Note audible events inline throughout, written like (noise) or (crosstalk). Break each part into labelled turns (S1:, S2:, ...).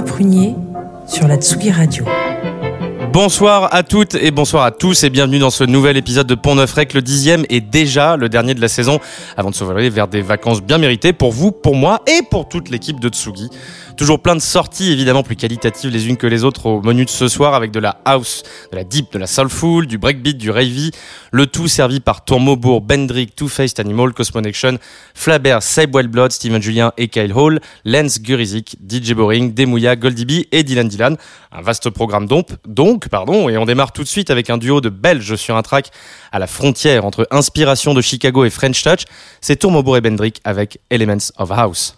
S1: Prunier sur la Tsugi Radio.
S2: Bonsoir à toutes et bonsoir à tous et bienvenue dans ce nouvel épisode de Pont Neuf Rec, le dixième et déjà le dernier de la saison avant de se voler vers des vacances bien méritées pour vous, pour moi et pour toute l'équipe de Tsugi. Toujours plein de sorties, évidemment plus qualitatives les unes que les autres au menu de ce soir avec de la house, de la deep, de la soulful, du breakbeat, du ravey. Le tout servi par Tourmobourg, Bendrick, Two Faced Animal, Cosmonection, Flabert, Seb Blood, Steven Julien et Kyle Hall, Lance Gurizik, DJ Boring, Demouya, Goldie et Dylan Dylan. Un vaste programme donc, donc, pardon, et on démarre tout de suite avec un duo de Belges sur un track à la frontière entre inspiration de Chicago et French Touch. C'est Tourmobourg et Bendrick avec Elements of House.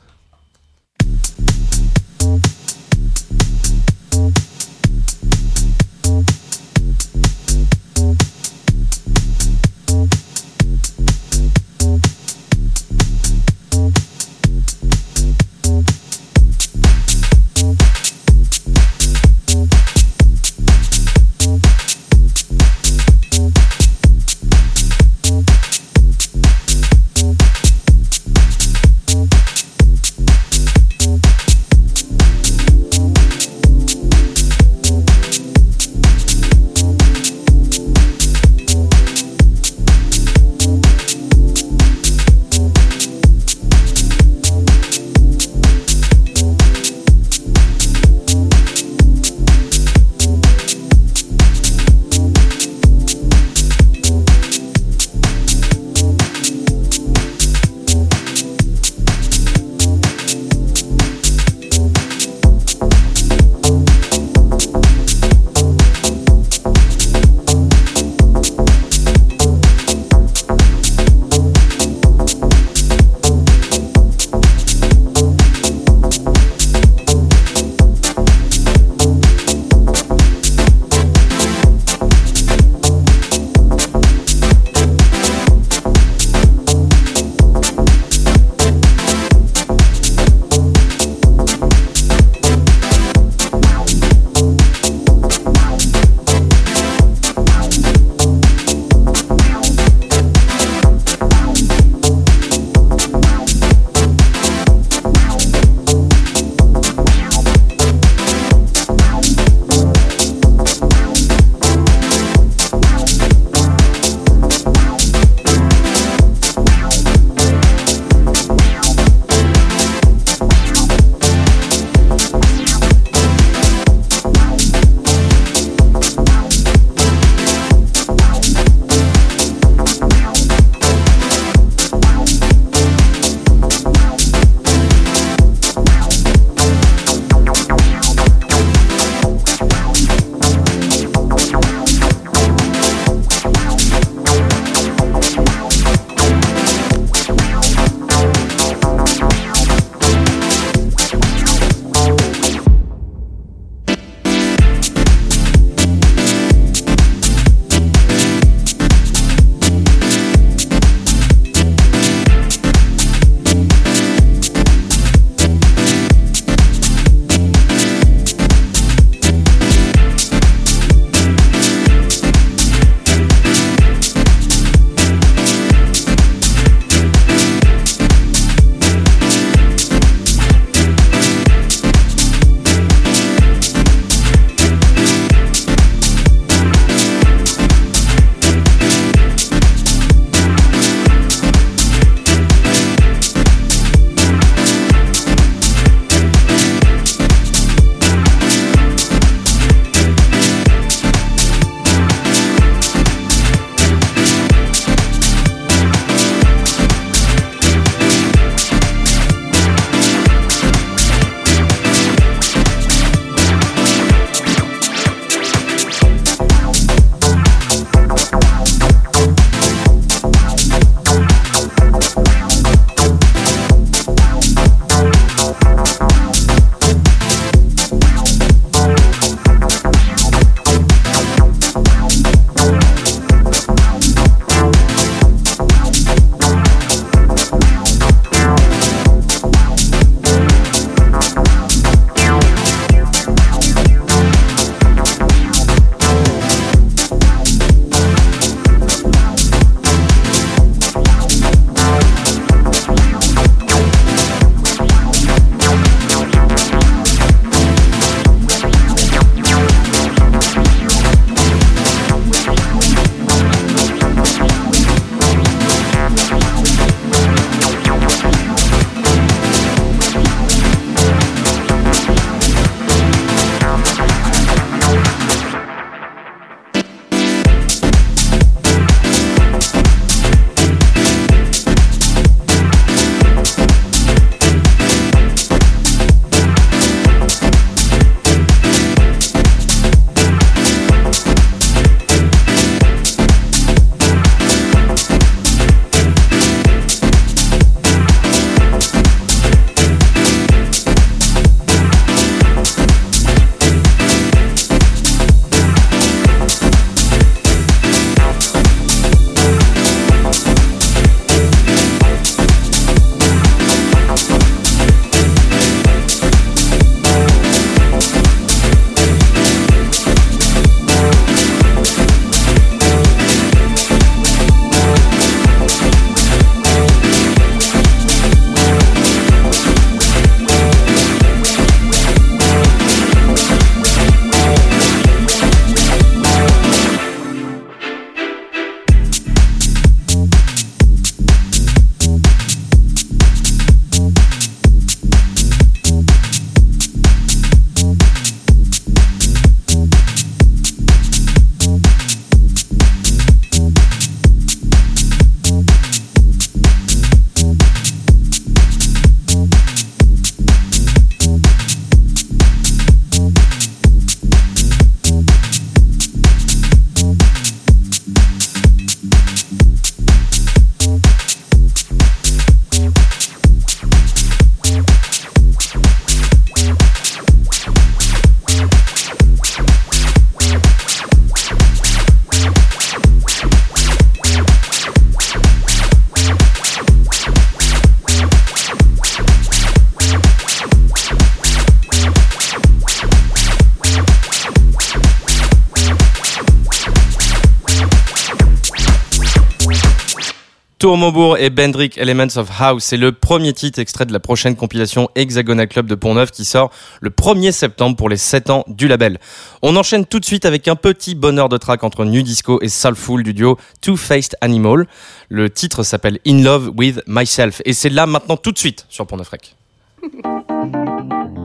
S3: Tourmobourg et Bendrick Elements of House. C'est le premier titre extrait de la prochaine compilation Hexagonal Club de Pont-Neuf qui sort le 1er septembre pour les 7 ans du label. On enchaîne tout de suite avec un petit bonheur de track entre New Disco et Soulful du duo Two Faced Animal. Le titre s'appelle In Love with Myself et c'est là maintenant tout de suite sur Pont-Neuf Rec. (laughs)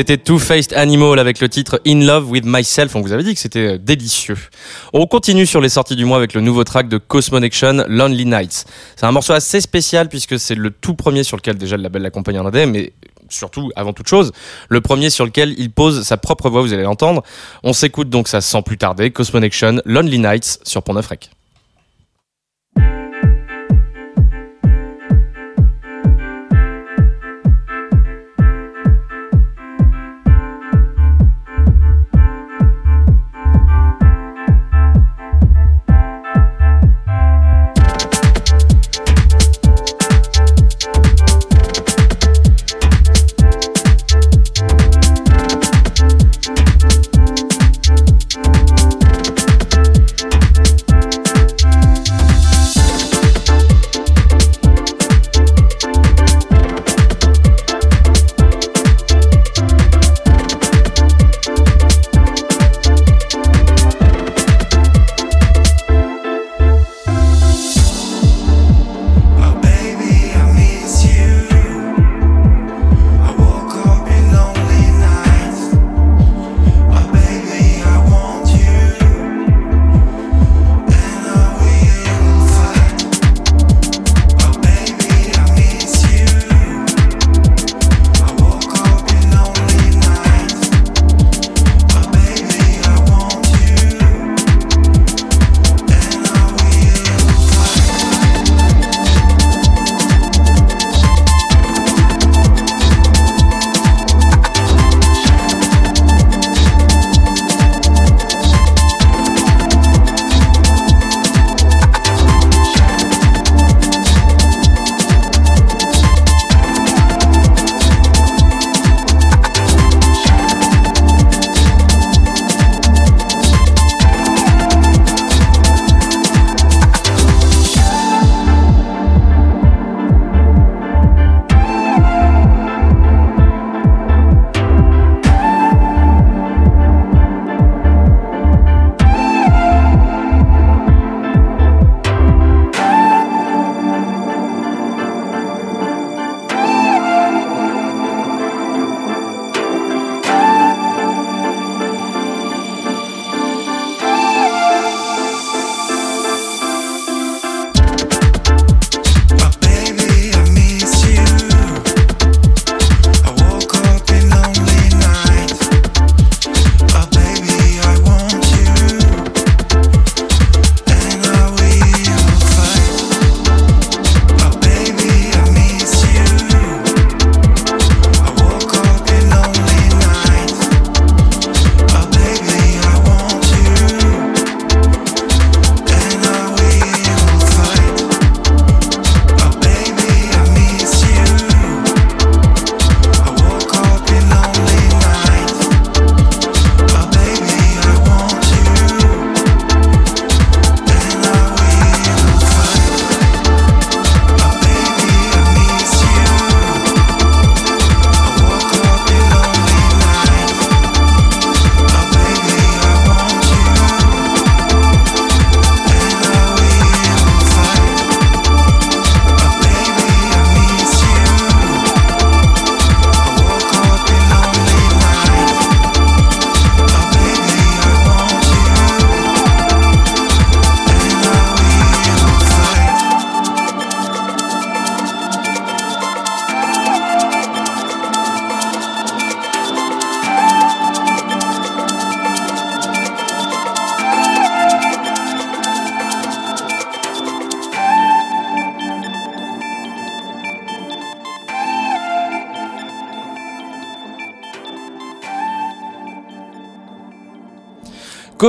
S3: C'était Two-Faced Animal avec le titre In Love with Myself. On vous avait dit que c'était euh, délicieux. On continue sur les sorties du mois avec le nouveau track de Cosmonection, Lonely Nights. C'est un morceau assez spécial puisque c'est le tout premier sur lequel déjà le label l'accompagne en AD, mais surtout, avant toute chose, le premier sur lequel il pose sa propre voix, vous allez l'entendre. On s'écoute donc ça sans plus tarder. Cosmonection, Lonely Nights sur Pont Neuf.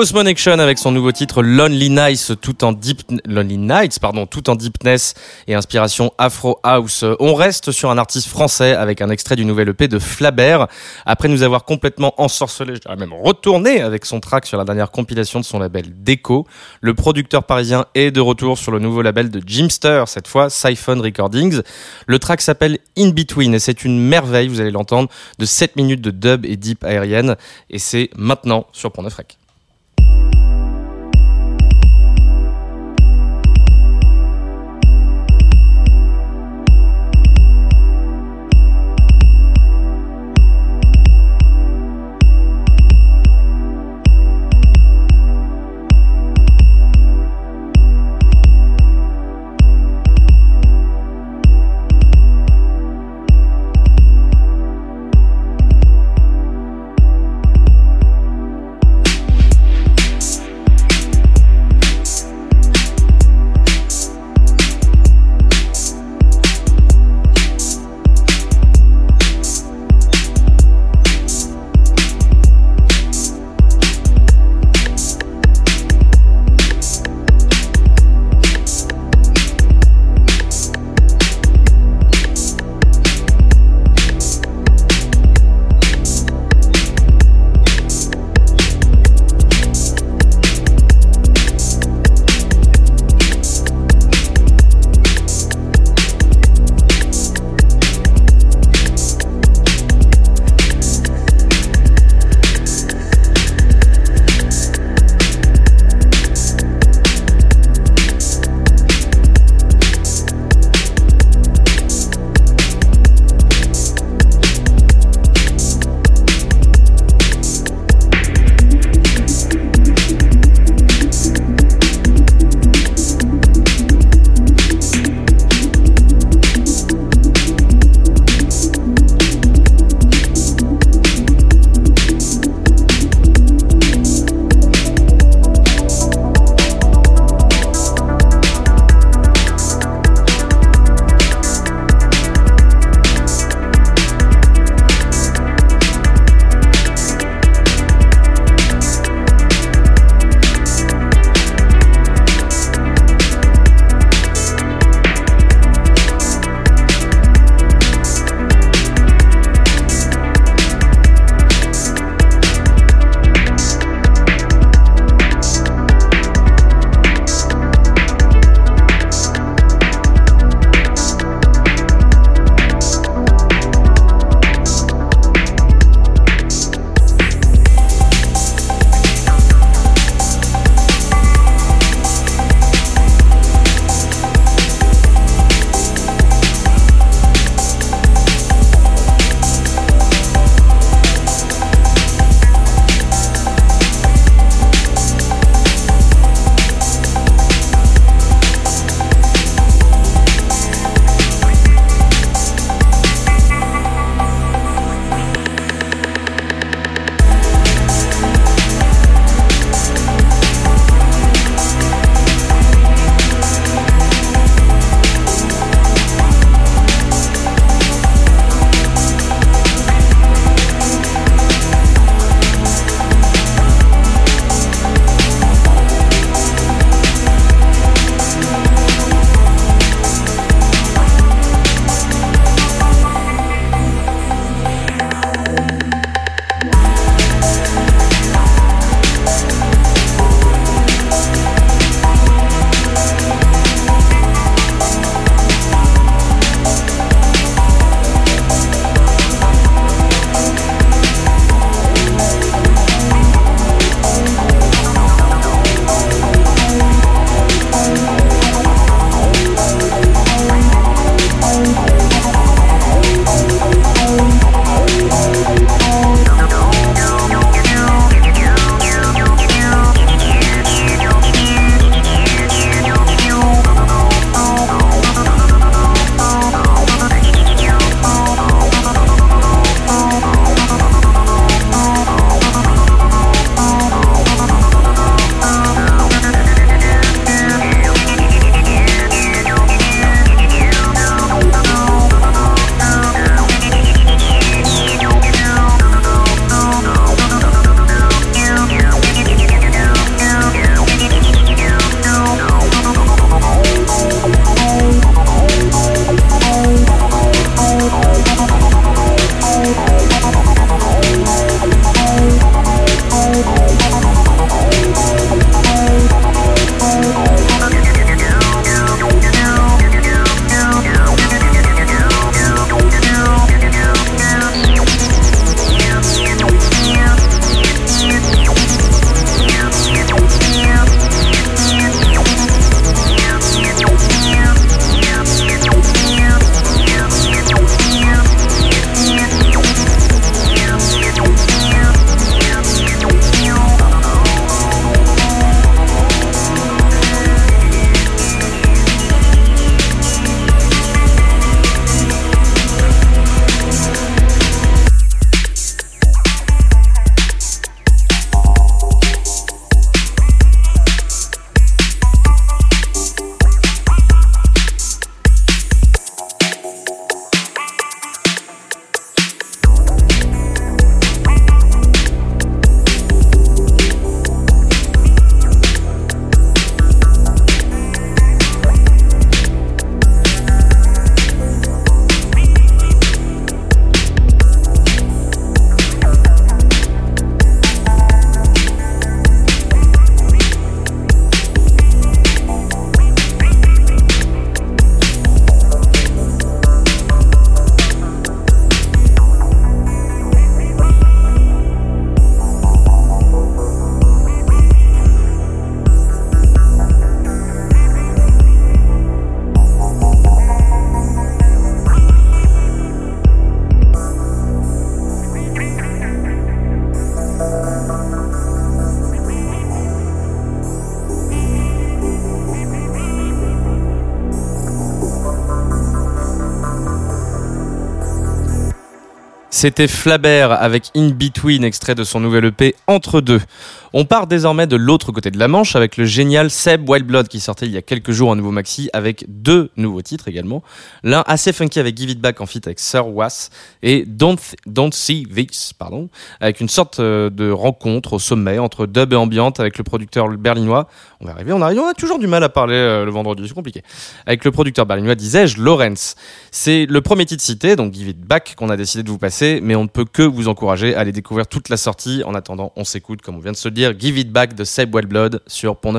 S2: Cosmonection avec son nouveau titre Lonely Nights tout en deep Lonely Nights pardon tout en deepness et inspiration Afro House. On reste sur un artiste français avec un extrait du nouvel EP de Flabert après nous avoir complètement ensorcelé, je dirais même retourné avec son track sur la dernière compilation de son label Deco. Le producteur parisien est de retour sur le nouveau label de Jimster cette fois Siphon Recordings. Le track s'appelle In Between et c'est une merveille, vous allez l'entendre, de 7 minutes de dub et deep aérienne et c'est maintenant sur Pont Neuf Rec. C'était Flabert avec In Between, extrait de son nouvel EP Entre deux. On part désormais de l'autre côté de la Manche avec le génial Seb Wildblood qui sortait il y a quelques jours en nouveau maxi avec deux nouveaux titres également. L'un assez funky avec Give It Back en feat avec Sir Was et Don't, Don't See This, pardon, avec une sorte euh, de rencontre au sommet entre dub et ambiante avec le producteur berlinois. On va arriver, on arrive, on a toujours du mal à parler euh, le vendredi, c'est compliqué. Avec le producteur berlinois, disais-je, Lorenz. C'est le premier titre cité, donc Give It Back, qu'on a décidé de vous passer, mais on ne peut que vous encourager à aller découvrir toute la sortie. En attendant, on s'écoute, comme on vient de se le dire Give It Back de Seb Wellblood sur Pont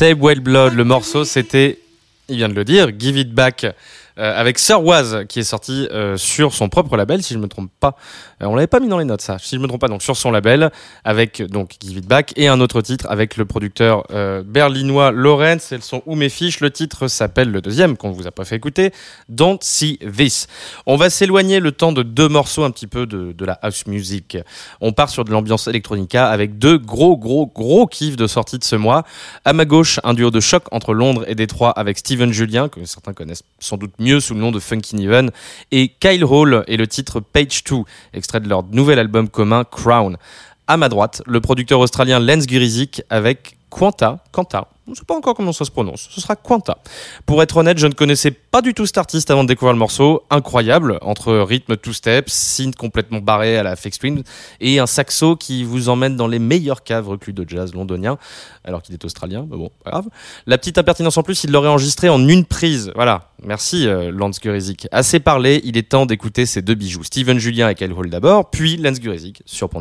S2: Save Well Blood, le morceau c'était, il vient de le dire, Give It Back avec Sir Was qui est sorti euh, sur son propre label si je me trompe pas. Euh, on l'avait pas mis dans les notes ça, si je me trompe pas donc sur son label avec donc Give It Back et un autre titre avec le producteur berlinois Lorenz. Elles sont où mes fiches? Le titre s'appelle le deuxième qu'on vous a pas fait écouter, Don't See This. On va s'éloigner le temps de deux morceaux un petit peu de, de la house music. On part sur de l'ambiance electronica avec deux gros gros gros kiffs de sortie de ce mois. À ma gauche, un duo de choc entre Londres et Détroit avec Steven Julien que certains connaissent sans doute mieux sous le nom de Funky Niven, et Kyle Hall et le titre Page 2, extrait de leur nouvel album commun Crown. À ma droite, le producteur australien Lens Gurizik avec Quanta, Quanta, ne sait pas encore comment ça se prononce. Ce sera Quanta. Pour être honnête, je ne connaissais pas du tout cet artiste avant de découvrir le morceau. Incroyable, entre rythme two-step, synth complètement barré à la fake Twin et un saxo qui vous emmène dans les meilleures caves reclus de jazz londonien, alors qu'il est australien, mais bon, pas grave. La petite impertinence en plus, il l'aurait enregistré en une prise. Voilà, merci euh, Lance Gurizik. Assez parlé, il est temps d'écouter ces deux bijoux. Steven Julien et Kyle Hall d'abord, puis Lance Gurizik sur Pont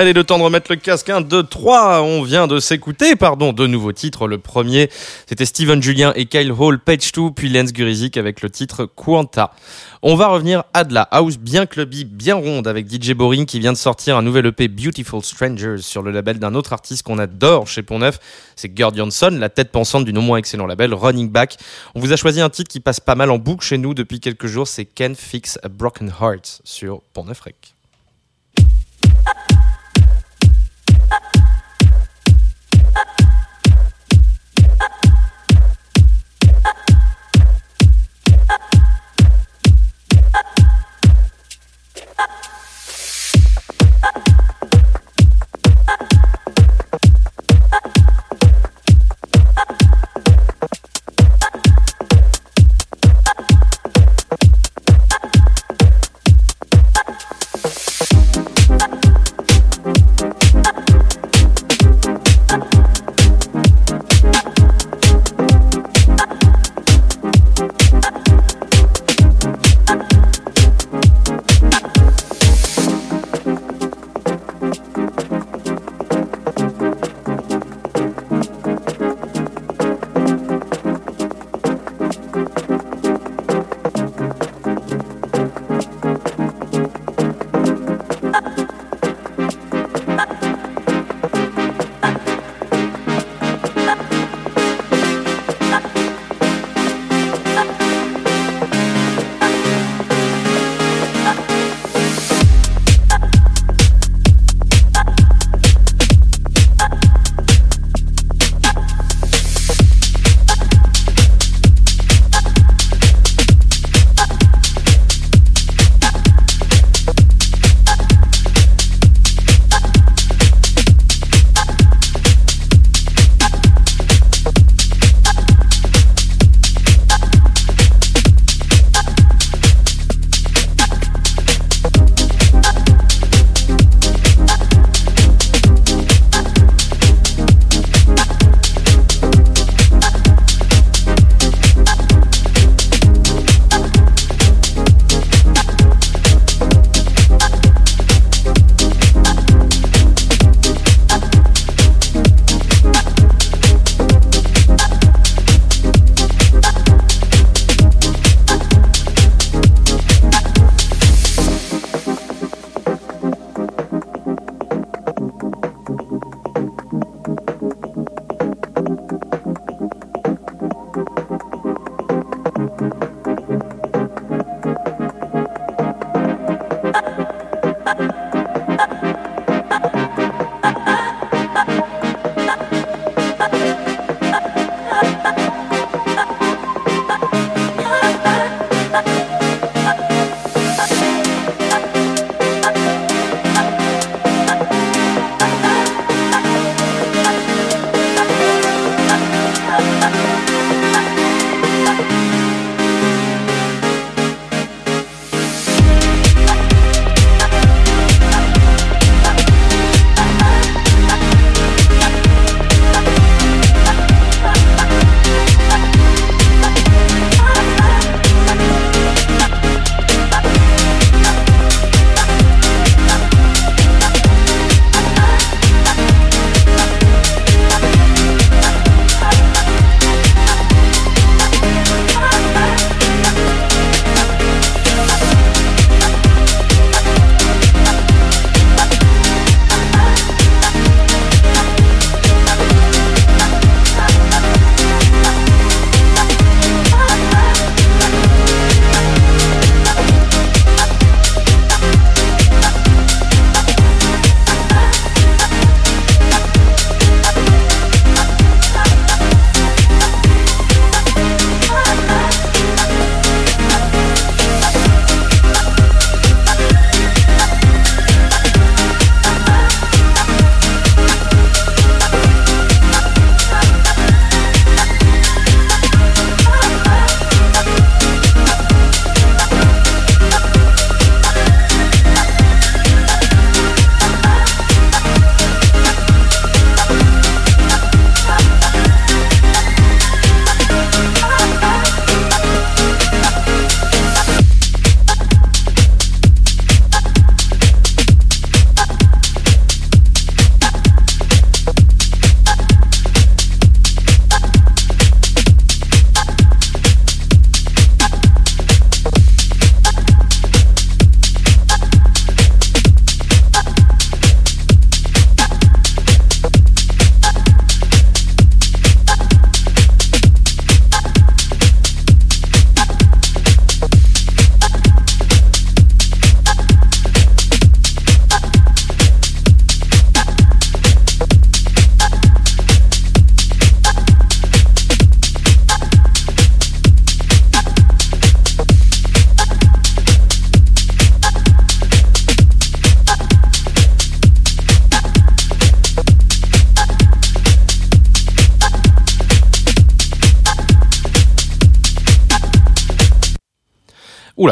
S2: Allez, le temps de remettre le casque. 1, 2, 3. On vient de s'écouter, pardon, deux nouveaux titres. Le premier, c'était Steven Julien et Kyle Hall, Page 2, puis Lance Gurizik avec le titre Quanta. On va revenir à de la house bien clubby, bien ronde avec DJ Boring qui vient de sortir un nouvel EP Beautiful Strangers sur le label d'un autre artiste qu'on adore chez Pont-Neuf. C'est Gerd Jansson, la tête pensante du non moins excellent label Running Back. On vous a choisi un titre qui passe pas mal en boucle chez nous depuis quelques jours. C'est Can Fix a Broken Heart sur Pont-Neuf Rec.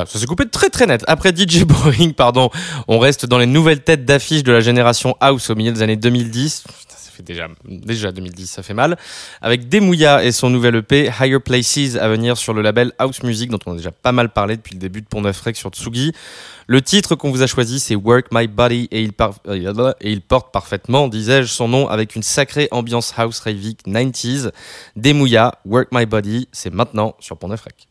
S4: Ça s'est coupé très très net. Après DJ (laughs) Boring, pardon, on reste dans les nouvelles têtes d'affiche de la génération House au milieu des années 2010 déjà, déjà 2010, ça fait mal. Avec Demouya et son nouvel EP Higher Places à venir sur le label House Music, dont on a déjà pas mal parlé depuis le début de Pont Neuf sur Tsugi. Le titre qu'on vous a choisi, c'est Work My Body et il, euh, porte parfaitement, disais-je, son nom avec une sacrée ambiance house raving 90s. Demouya, Work My Body, c'est maintenant sur Pont Neuf Rec.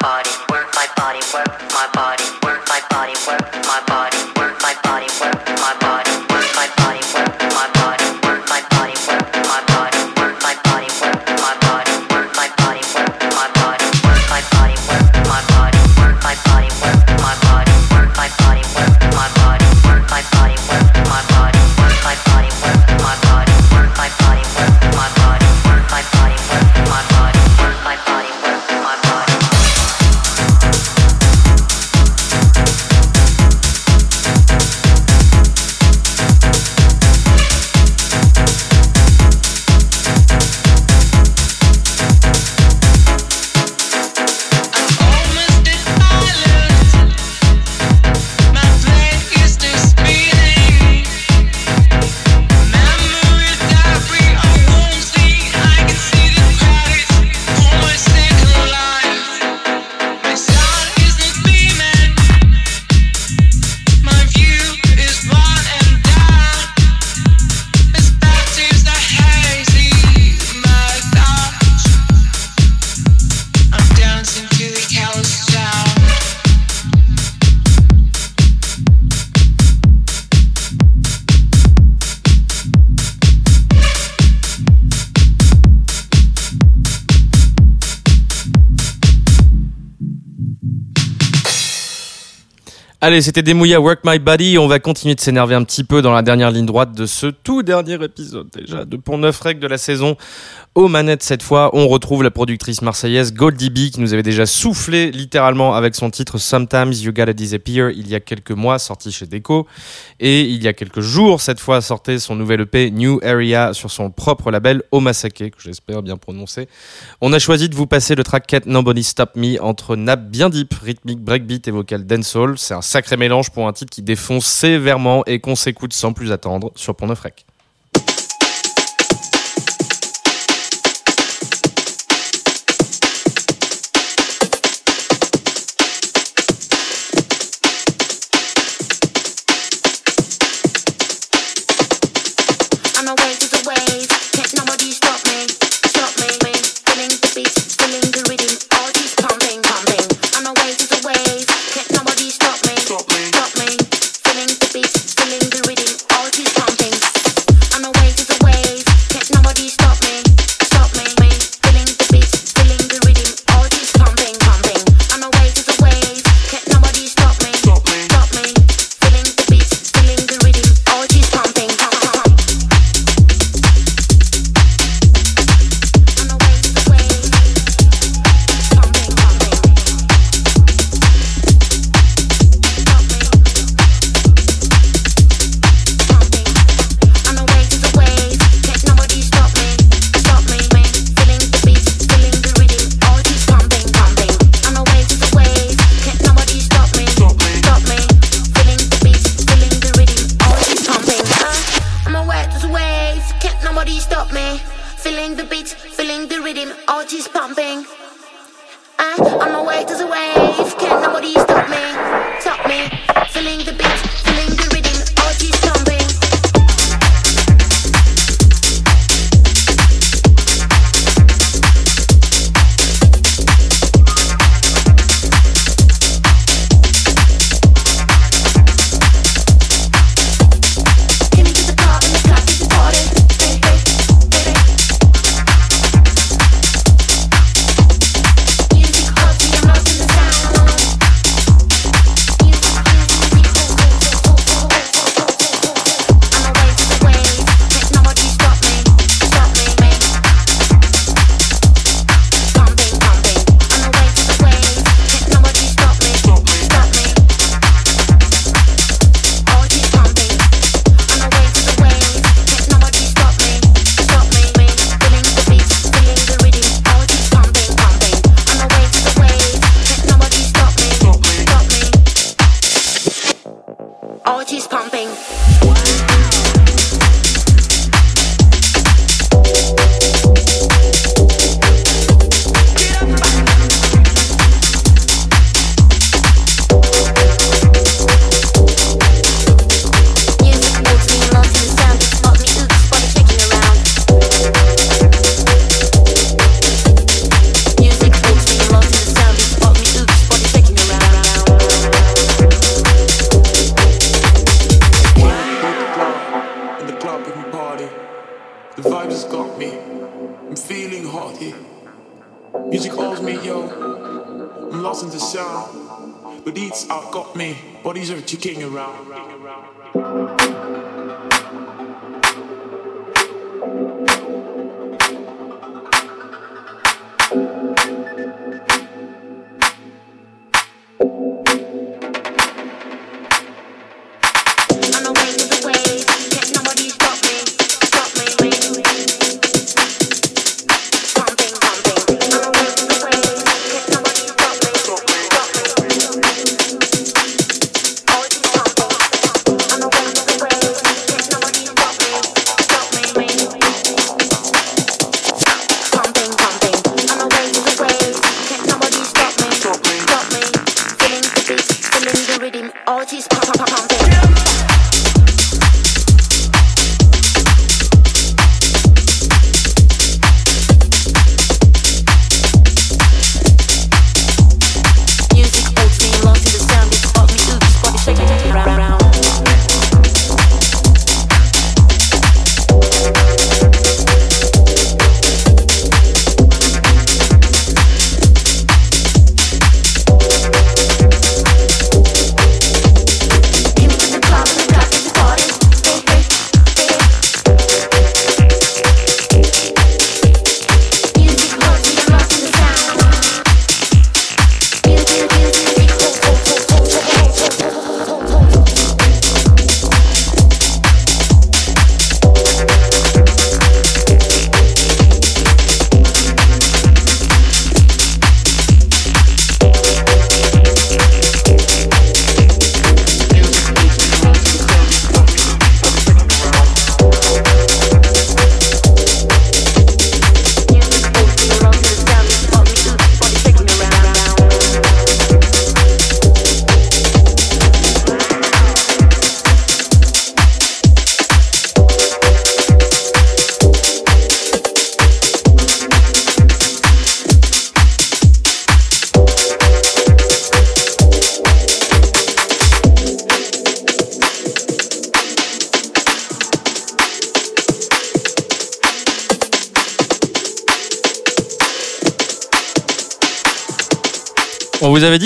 S4: my body.
S5: Allez, c'était Demouya Work My Body. On va continuer de s'énerver un petit peu dans la dernière ligne droite de ce tout dernier épisode déjà de Pont Neuf Règles de la saison. Aux manettes cette fois, on retrouve la productrice marseillaise Goldie B qui nous avait déjà soufflé littéralement avec son titre Sometimes You Gotta Disappear il y a quelques mois, sorti chez Deco. Et il y a quelques jours, cette fois, sortait son nouvel EP New Area sur son propre label Omasake, que j'espère bien prononcer. On a choisi de vous passer le track Cat Nobody Stop Me entre nappe bien deep, rythmique breakbeat et vocal dancehall. C'est un sac sacré mélange pour un titre qui défonce sévèrement et qu'on s'écoute sans plus attendre sur Pont Neuf Rec.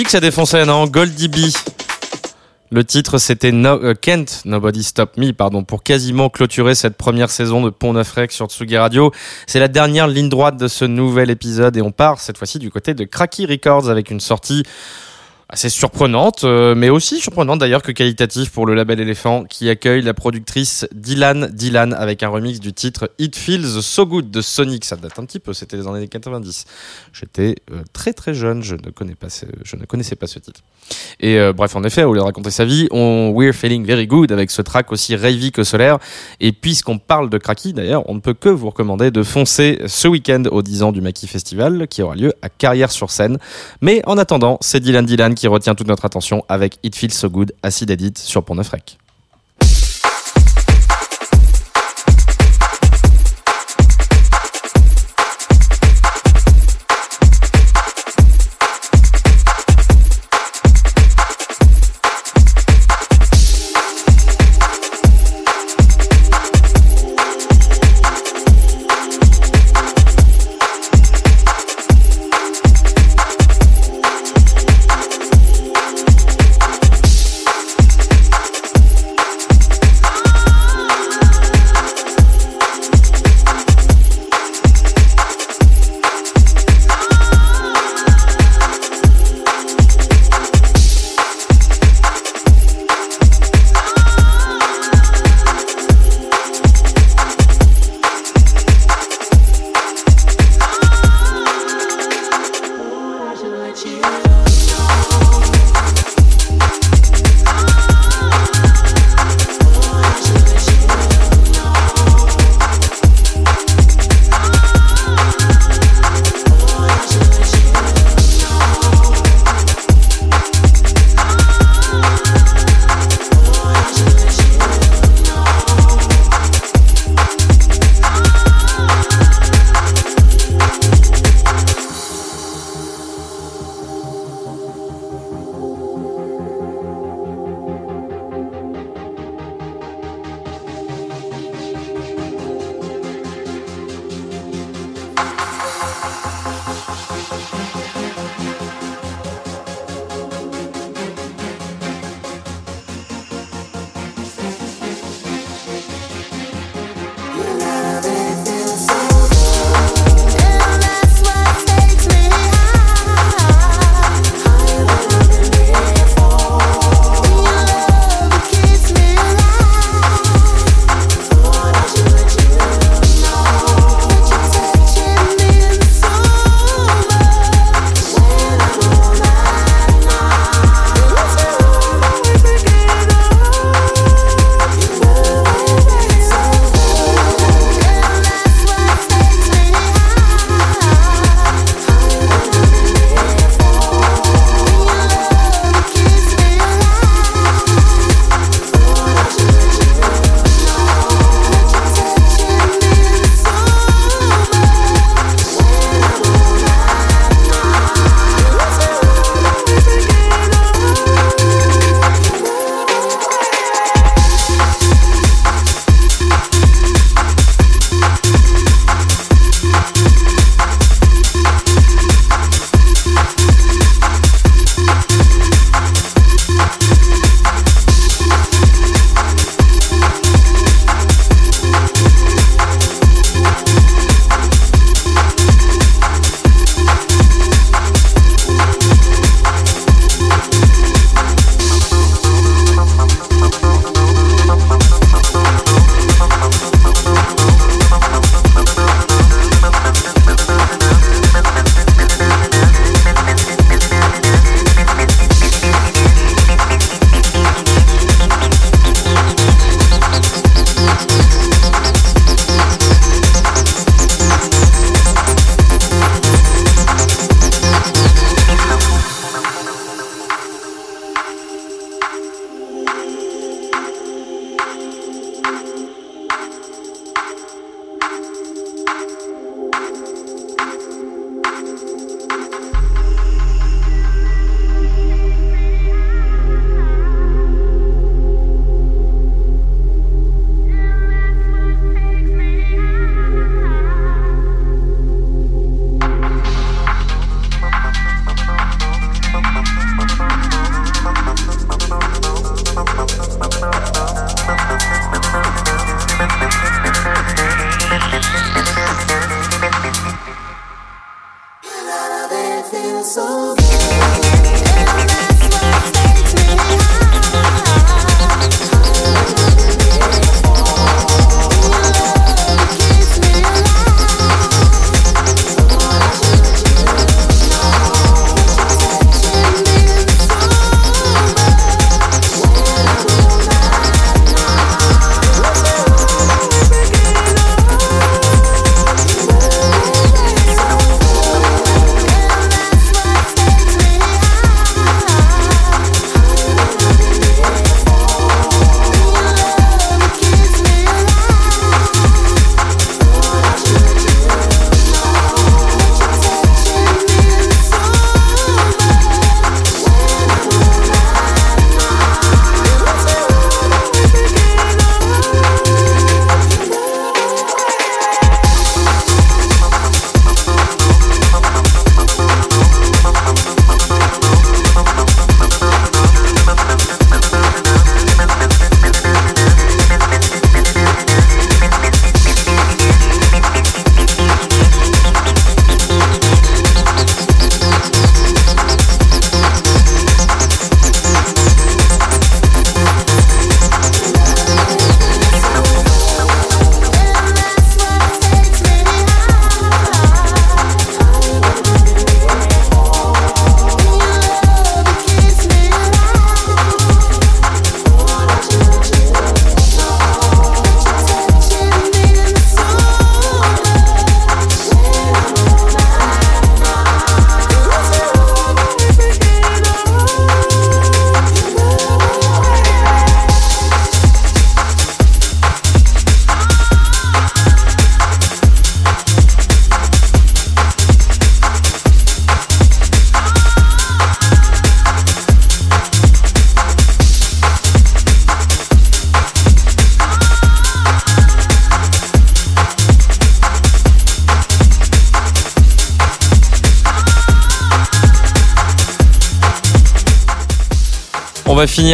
S2: Que ça défonçait, non Goldie B. Le titre, c'était no, euh, Kent, Nobody Stop Me, pardon, pour quasiment clôturer cette première saison de Pont Neuf sur Tsugi Radio. C'est la dernière ligne droite de ce nouvel épisode et on part cette fois-ci du côté de Cracky Records avec une sortie assez surprenante, euh, mais aussi surprenante d'ailleurs que qualitative pour le label Elephant qui accueille la productrice Dylan Dylan avec un remix du titre It Feels So Good de Sonic. Ça date un petit peu, c'était les années 90. J'étais euh, très très jeune, je ne, connais pas ce, je ne connaissais pas ce titre. Et euh, bref, en effet, au lieu de raconter sa vie, on We're Feeling Very Good avec ce track aussi ravey que solaire. Et puisqu'on parle de Cracky, d'ailleurs, on ne peut que vous recommander de foncer ce week-end au 10 ans du Maquis Festival qui aura lieu à Carrière-sur-Seine. Mais en attendant, c'est Dylan Dylan qui retient toute notre attention avec It Feels So Good, Acid Edit sur Pont Rec.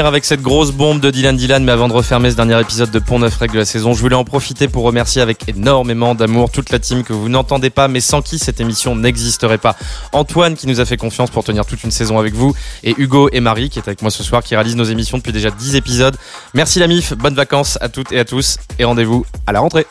S2: Avec cette grosse bombe de Dylan Dylan, mais avant de refermer ce dernier épisode de Pont Neuf Règles de la saison, je voulais en profiter pour remercier avec énormément d'amour toute la team que vous n'entendez pas, mais sans qui cette émission n'existerait pas. Antoine qui nous a fait confiance pour tenir toute une saison avec vous, et Hugo et Marie qui est avec moi ce soir, qui réalisent nos émissions depuis déjà 10 épisodes. Merci la MIF, bonnes vacances à toutes et à tous, et rendez-vous à la rentrée.